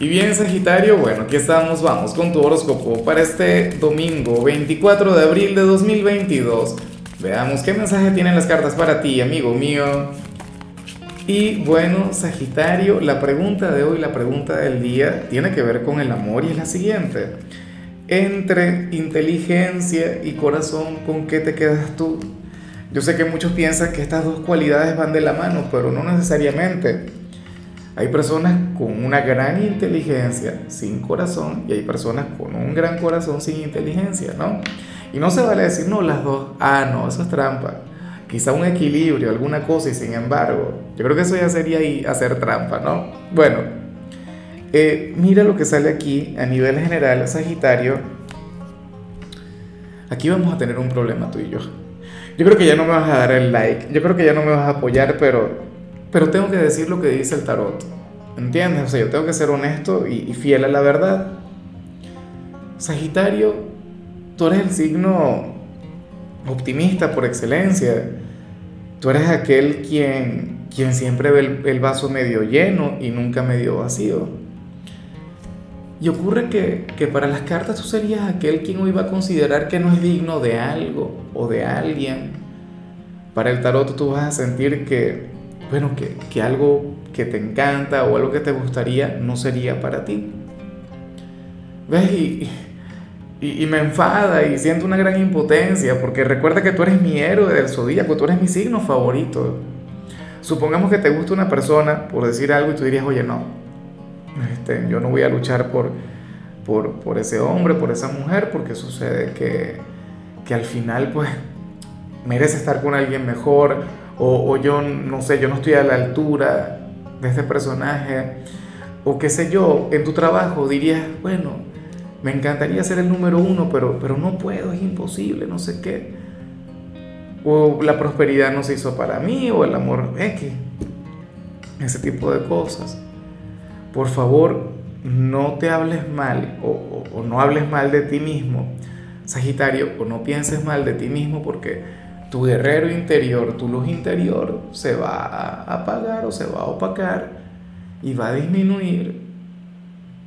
Y bien Sagitario, bueno, aquí estamos, vamos con tu horóscopo para este domingo 24 de abril de 2022. Veamos qué mensaje tienen las cartas para ti, amigo mío. Y bueno, Sagitario, la pregunta de hoy, la pregunta del día, tiene que ver con el amor y es la siguiente. Entre inteligencia y corazón, ¿con qué te quedas tú? Yo sé que muchos piensan que estas dos cualidades van de la mano, pero no necesariamente. Hay personas con una gran inteligencia sin corazón y hay personas con un gran corazón sin inteligencia, ¿no? Y no se vale decir, no, las dos, ah, no, eso es trampa. Quizá un equilibrio, alguna cosa y sin embargo, yo creo que eso ya sería ahí hacer trampa, ¿no? Bueno, eh, mira lo que sale aquí a nivel general, Sagitario. Aquí vamos a tener un problema tú y yo. Yo creo que ya no me vas a dar el like, yo creo que ya no me vas a apoyar, pero pero tengo que decir lo que dice el tarot. ¿Entiendes? O sea, yo tengo que ser honesto y, fiel a la verdad. Sagitario, tú eres el signo optimista por excelencia. Tú eres aquel quien, quien siempre ve el, el vaso medio lleno y nunca medio vacío. Y ocurre que, que, para las cartas tú serías aquel quien hoy va a considerar que no es digno de algo o de alguien. Para el tarot tú vas a sentir que, bueno, que, algo que te encanta o algo que te gustaría no sería para ti. ¿Ves? Y, y, me enfada y siento una gran impotencia porque recuerda que tú eres mi héroe del zodíaco, tú eres mi signo favorito. Supongamos que te gusta una persona por decir algo y tú dirías, oye, no, este, yo no voy a luchar por, por, por, ese hombre, por esa mujer, porque sucede que, que al final pues merece estar con alguien mejor o, yo no sé, yo no estoy a la altura de este personaje, o qué sé yo, en tu trabajo dirías, bueno, me encantaría ser el número uno, pero, pero no puedo, es imposible, no sé qué. O la prosperidad no se hizo para mí, o el amor X. Ese tipo de cosas. Por favor, no te hables mal o, o no hables mal de ti mismo, Sagitario, o no pienses mal de ti mismo porque tu guerrero interior, tu luz interior se va a apagar o se va a opacar y va a disminuir.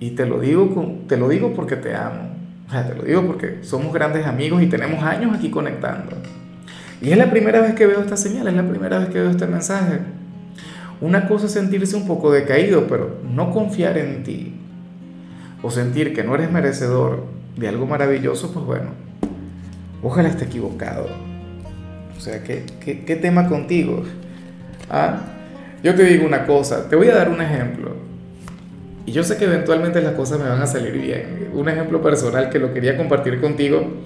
Y te lo digo, te lo digo porque te amo. Te lo digo porque somos grandes amigos y tenemos años aquí conectando. Y es la primera vez que veo esta señal, es la primera vez que veo este mensaje. Una cosa es sentirse un poco decaído, pero no confiar en ti o sentir que no eres merecedor de algo maravilloso, pues bueno, ojalá esté equivocado. O sea, ¿qué, qué, tema contigo? ¿Ah? Yo te digo una cosa, te voy a dar un ejemplo. Y yo sé que eventualmente las cosas me van a salir bien. Un ejemplo personal que lo quería compartir contigo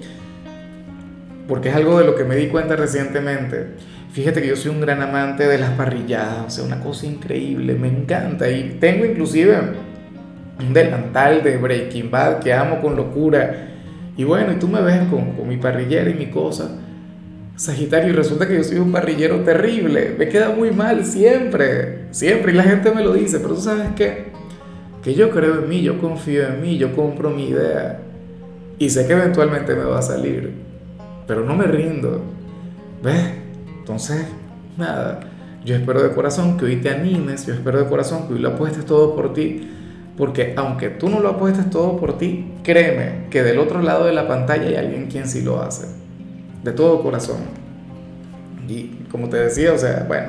porque es algo de lo que me di cuenta recientemente. Fíjate que yo soy un gran amante de las parrilladas, o sea, una cosa increíble, me encanta. Y tengo inclusive un delantal de Breaking Bad que amo con locura. Y bueno, y tú me ves con, con mi parrillera y mi cosa. Sagitario, y resulta que yo soy un parrillero terrible, me queda muy mal siempre, siempre, y la gente me lo dice, pero tú sabes qué, que yo creo en mí, yo confío en mí, yo compro mi idea, y sé que eventualmente me va a salir, pero no me rindo, ¿ves? Entonces, nada, yo espero de corazón que hoy te animes, yo espero de corazón que hoy lo apuestes todo por ti, porque aunque tú no lo apuestes todo por ti, créeme que del otro lado de la pantalla hay alguien quien sí lo hace de todo corazón. Y como te decía, o sea, bueno,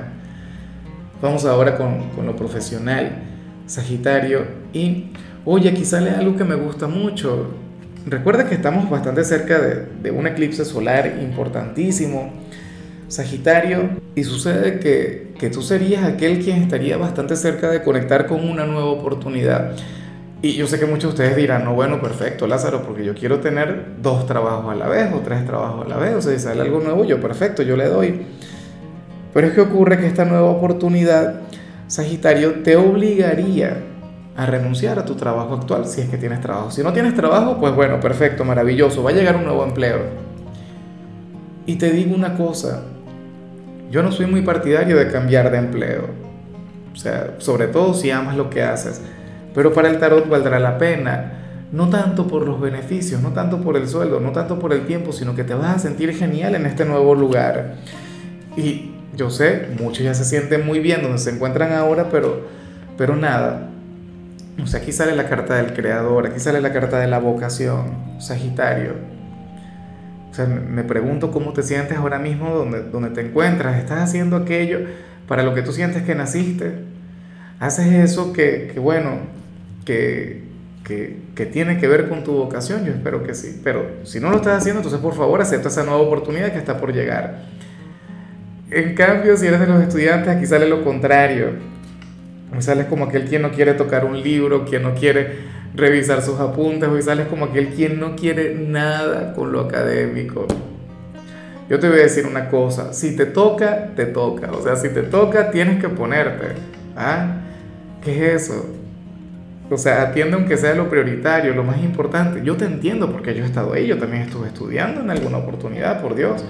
vamos ahora con, con lo profesional, Sagitario. Y, oye, aquí sale algo que me gusta mucho. Recuerda que estamos bastante cerca de, de un eclipse solar importantísimo, Sagitario, y sucede que, que tú serías aquel quien estaría bastante cerca de conectar con una nueva oportunidad. Y yo sé que muchos de ustedes dirán, no, bueno, perfecto, Lázaro, porque yo quiero tener dos trabajos a la vez o tres trabajos a la vez, o sea, si sale algo nuevo, yo perfecto, yo le doy. Pero es que ocurre que esta nueva oportunidad, Sagitario, te obligaría a renunciar a tu trabajo actual, si es que tienes trabajo. Si no tienes trabajo, pues bueno, perfecto, maravilloso, va a llegar un nuevo empleo. Y te digo una cosa, yo no soy muy partidario de cambiar de empleo. O sea, sobre todo si amas lo que haces pero para el tarot valdrá la pena, no tanto por los beneficios, no tanto por el sueldo, no tanto por el tiempo, sino que te vas a sentir genial en este nuevo lugar. Y yo sé, muchos ya se sienten muy bien donde se encuentran ahora, pero, pero nada, O sea, aquí sale la carta del creador, aquí sale la carta de la vocación, Sagitario. O sea, me pregunto cómo te sientes ahora mismo donde, donde te encuentras. ¿Estás haciendo aquello para lo que tú sientes que naciste? ¿Haces eso que, que bueno, que, que, que, tiene que ver con tu vocación? Yo espero que sí. Pero si no lo estás haciendo, entonces por favor acepta esa nueva oportunidad que está por llegar. En cambio, si eres de los estudiantes, aquí sale lo contrario Hoy sales como aquel quien no quiere tocar un libro, quien no quiere revisar sus apuntes, hoy sales como aquel quien no quiere nada con lo académico. Yo te voy a decir una cosa, si te toca, te toca. O sea, si te toca, tienes que ponerte. ¿Ah? ¿Qué es eso? O sea, atiende aunque sea lo prioritario, lo más importante. Yo te entiendo porque yo he estado ahí, yo también estuve estudiando en alguna oportunidad, por Dios.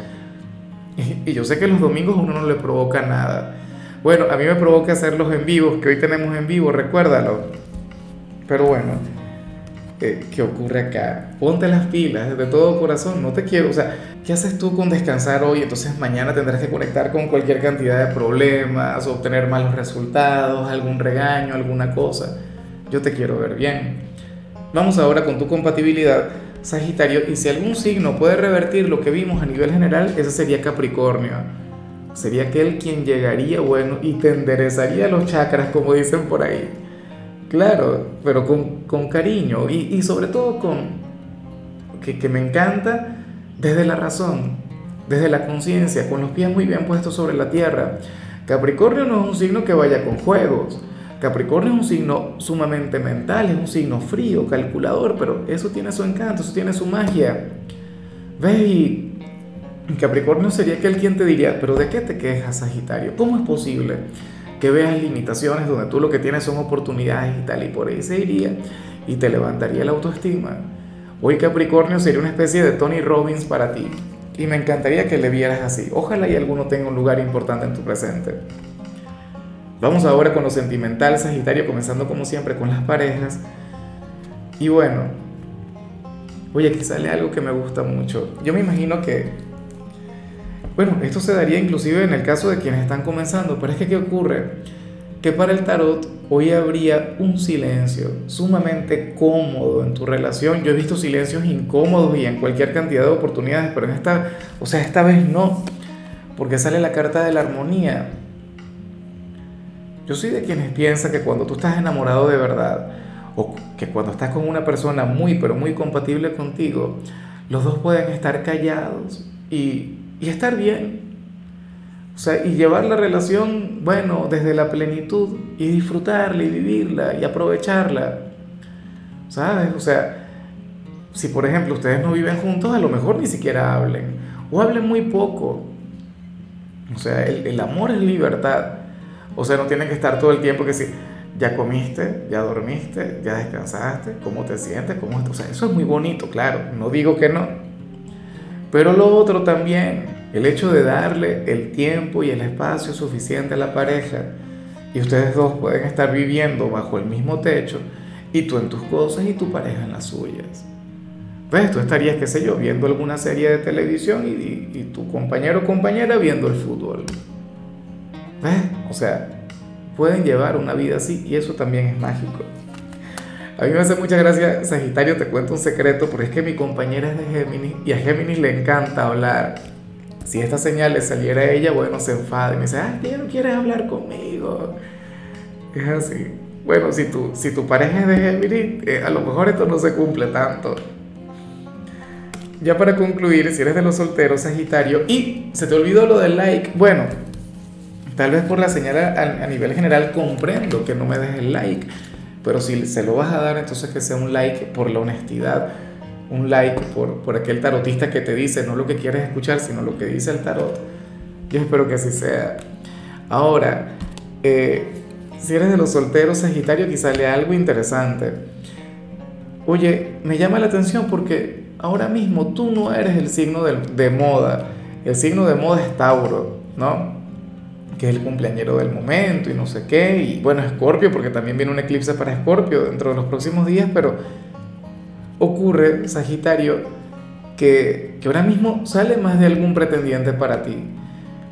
Y, yo sé que los domingos uno no le provoca nada. Bueno, a mí me provoca hacerlos en vivos, que hoy tenemos en vivo, recuérdalo. Pero bueno, eh, ¿qué ocurre acá? Ponte las pilas de todo corazón, no te quiero, o sea, ¿qué haces tú con descansar hoy? Entonces mañana tendrás que conectar con cualquier cantidad de problemas, obtener malos resultados, algún regaño, alguna cosa. Yo te quiero ver bien. Vamos ahora con tu compatibilidad, Sagitario, y si algún signo puede revertir lo que vimos a nivel general, ese sería Capricornio sería aquel quien llegaría, bueno, y te enderezaría los chakras, como dicen por ahí. Claro, pero con, con cariño y, y, sobre todo con, que, que me encanta desde la razón, desde la conciencia, con los pies muy bien puestos sobre la tierra. Capricornio no es un signo que vaya con juegos. Capricornio es un signo sumamente mental, es un signo frío, calculador, pero eso tiene su encanto, eso tiene su magia. ¿Ves? Capricornio sería aquel quien te diría, pero ¿de qué te quejas, Sagitario? ¿Cómo es posible que veas limitaciones donde tú lo que tienes son oportunidades y tal? Y por ahí se iría y te levantaría la autoestima. Hoy Capricornio sería una especie de Tony Robbins para ti. Y me encantaría que le vieras así. Ojalá y alguno tenga un lugar importante en tu presente. Vamos ahora con lo sentimental, Sagitario, comenzando como siempre con las parejas. Y bueno, oye, aquí sale algo que me gusta mucho. Yo me imagino que bueno, esto se daría inclusive en el caso de quienes están comenzando, pero es que ¿qué ocurre? Que para el tarot hoy habría un silencio sumamente cómodo en tu relación. Yo he visto silencios incómodos y en cualquier cantidad de oportunidades, pero en esta, o sea, esta vez no, porque sale la carta de la armonía. Yo soy de quienes piensan que cuando tú estás enamorado de verdad, o que cuando estás con una persona muy, pero muy compatible contigo, los dos pueden estar callados y y estar bien. O sea, y llevar la relación, bueno, desde la plenitud y disfrutarla y vivirla y aprovecharla. ¿Sabes? O sea, si por ejemplo ustedes no viven juntos, a lo mejor ni siquiera hablen. O hablen muy poco. O sea, el, el amor es libertad. O sea, no tienen que estar todo el tiempo que si ya comiste, ya dormiste, ya descansaste, cómo te sientes, cómo. O sea, eso es muy bonito, claro. No digo que no. Pero lo otro también, el hecho de darle el tiempo y el espacio suficiente a la pareja y ustedes dos pueden estar viviendo bajo el mismo techo y tú en tus cosas y tu pareja en las suyas. ¿Ves? Tú estarías, qué sé yo, viendo alguna serie de televisión y, y tu compañero o compañera viendo el fútbol. ¿Ves? O sea, pueden llevar una vida así y eso también es mágico. A mí me hace mucha gracia, Sagitario, te cuento un secreto, porque es que mi compañera es de Géminis y a Géminis le encanta hablar. Si esta señal le saliera a ella, bueno, se enfada y me dice, ay, ya no quieres hablar conmigo. Es así. Bueno, si tu, si tu pareja es de Géminis, eh, a lo mejor esto no se cumple tanto. Ya para concluir, si eres de los solteros, Sagitario, y se te olvidó lo del like, bueno, tal vez por la señal a, a nivel general comprendo que no me des el like pero si se lo vas a dar, entonces que sea un like por la honestidad, un like por, por aquel tarotista que te dice no lo que quieres escuchar, sino lo que dice el tarot. Yo espero que así sea. Ahora, eh, si eres de los solteros Sagitario, quizá lea algo interesante. Oye, me llama la atención porque ahora mismo tú no eres el signo de, de moda. El signo de moda es Tauro, ¿no? Que es el cumpleañero del momento y no sé qué, y bueno, Escorpio, porque también viene un eclipse para Escorpio dentro de los próximos días, pero ocurre, Sagitario, que, que ahora mismo sale más de algún pretendiente para ti.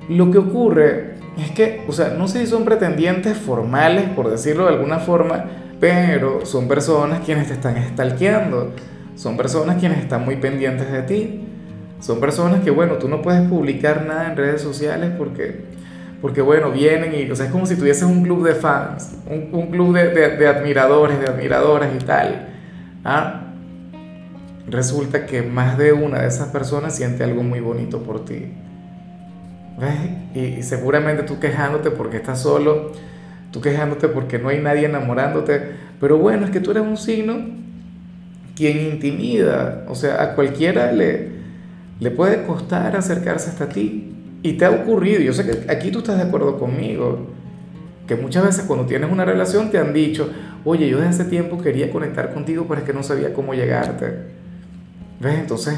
Lo que ocurre es que, o sea, no sé si son pretendientes formales, por decirlo de alguna forma, pero son personas quienes te están stalkeando, son personas quienes están muy pendientes de ti, son personas que, bueno, tú no puedes publicar nada en redes sociales porque, porque bueno, vienen y, o sea, es como si tuvieses un club de fans, un, club de, de, de, admiradores, de admiradoras y tal. ¿ah? Resulta que más de una de esas personas siente algo muy bonito por ti. ¿Ves? Y, y seguramente tú quejándote porque estás solo, tú quejándote porque no hay nadie enamorándote, pero bueno, es que tú eres un signo quien intimida, o sea, a cualquiera le, le puede costar acercarse hasta ti. Y te ha ocurrido, yo sé que aquí tú estás de acuerdo conmigo, que muchas veces cuando tienes una relación te han dicho, oye, yo desde hace tiempo quería conectar contigo, pero es que no sabía cómo llegarte. ¿Ves? Entonces,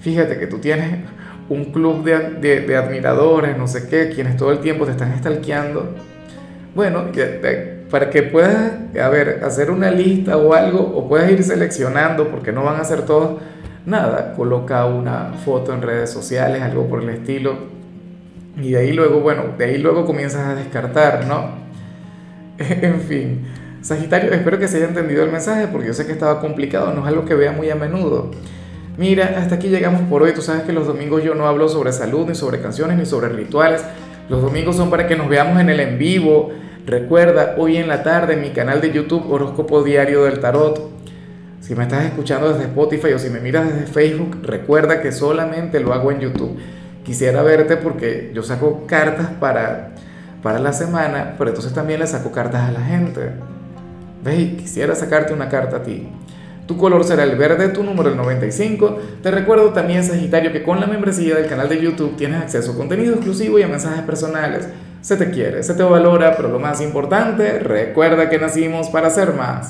fíjate que tú tienes un club de, de, admiradores, no sé qué, quienes todo el tiempo te están stalkeando bueno, para que puedas, a ver, hacer una lista o algo, o puedas ir seleccionando, porque no van a ser todos, nada, coloca una foto en redes sociales, algo por el estilo, y de ahí luego, bueno, de ahí luego comienzas a descartar, ¿no? en fin, Sagitario, espero que se haya entendido el mensaje, porque yo sé que estaba complicado, no es algo que vea muy a menudo. Mira, hasta aquí llegamos por hoy. Tú sabes que los domingos yo no hablo sobre salud, ni sobre canciones, ni sobre rituales. Los domingos son para que nos veamos en el en vivo, Recuerda, hoy en la tarde en mi canal de YouTube Horóscopo Diario del Tarot. Si me estás escuchando desde Spotify o si me miras desde Facebook, recuerda que solamente lo hago en YouTube. Quisiera verte porque yo saco cartas para, para la semana, pero entonces también le saco cartas a la gente. ¿Ves? Quisiera sacarte una carta a ti. Tu color será el verde, tu número el 95. Te recuerdo también, Sagitario, que con la membresía del canal de YouTube tienes acceso a contenido exclusivo y a mensajes personales se te quiere, se te valora, pero lo más importante, recuerda que nacimos para ser más.